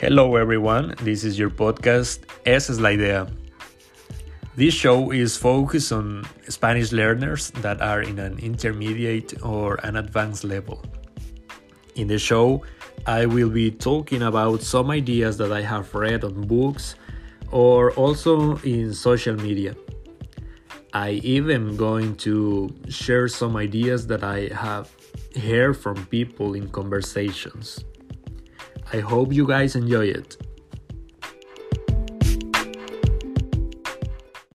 Hello, everyone. This is your podcast, es la idea. This show is focused on Spanish learners that are in an intermediate or an advanced level. In the show, I will be talking about some ideas that I have read on books or also in social media. I even going to share some ideas that I have heard from people in conversations. I hope you guys enjoy it.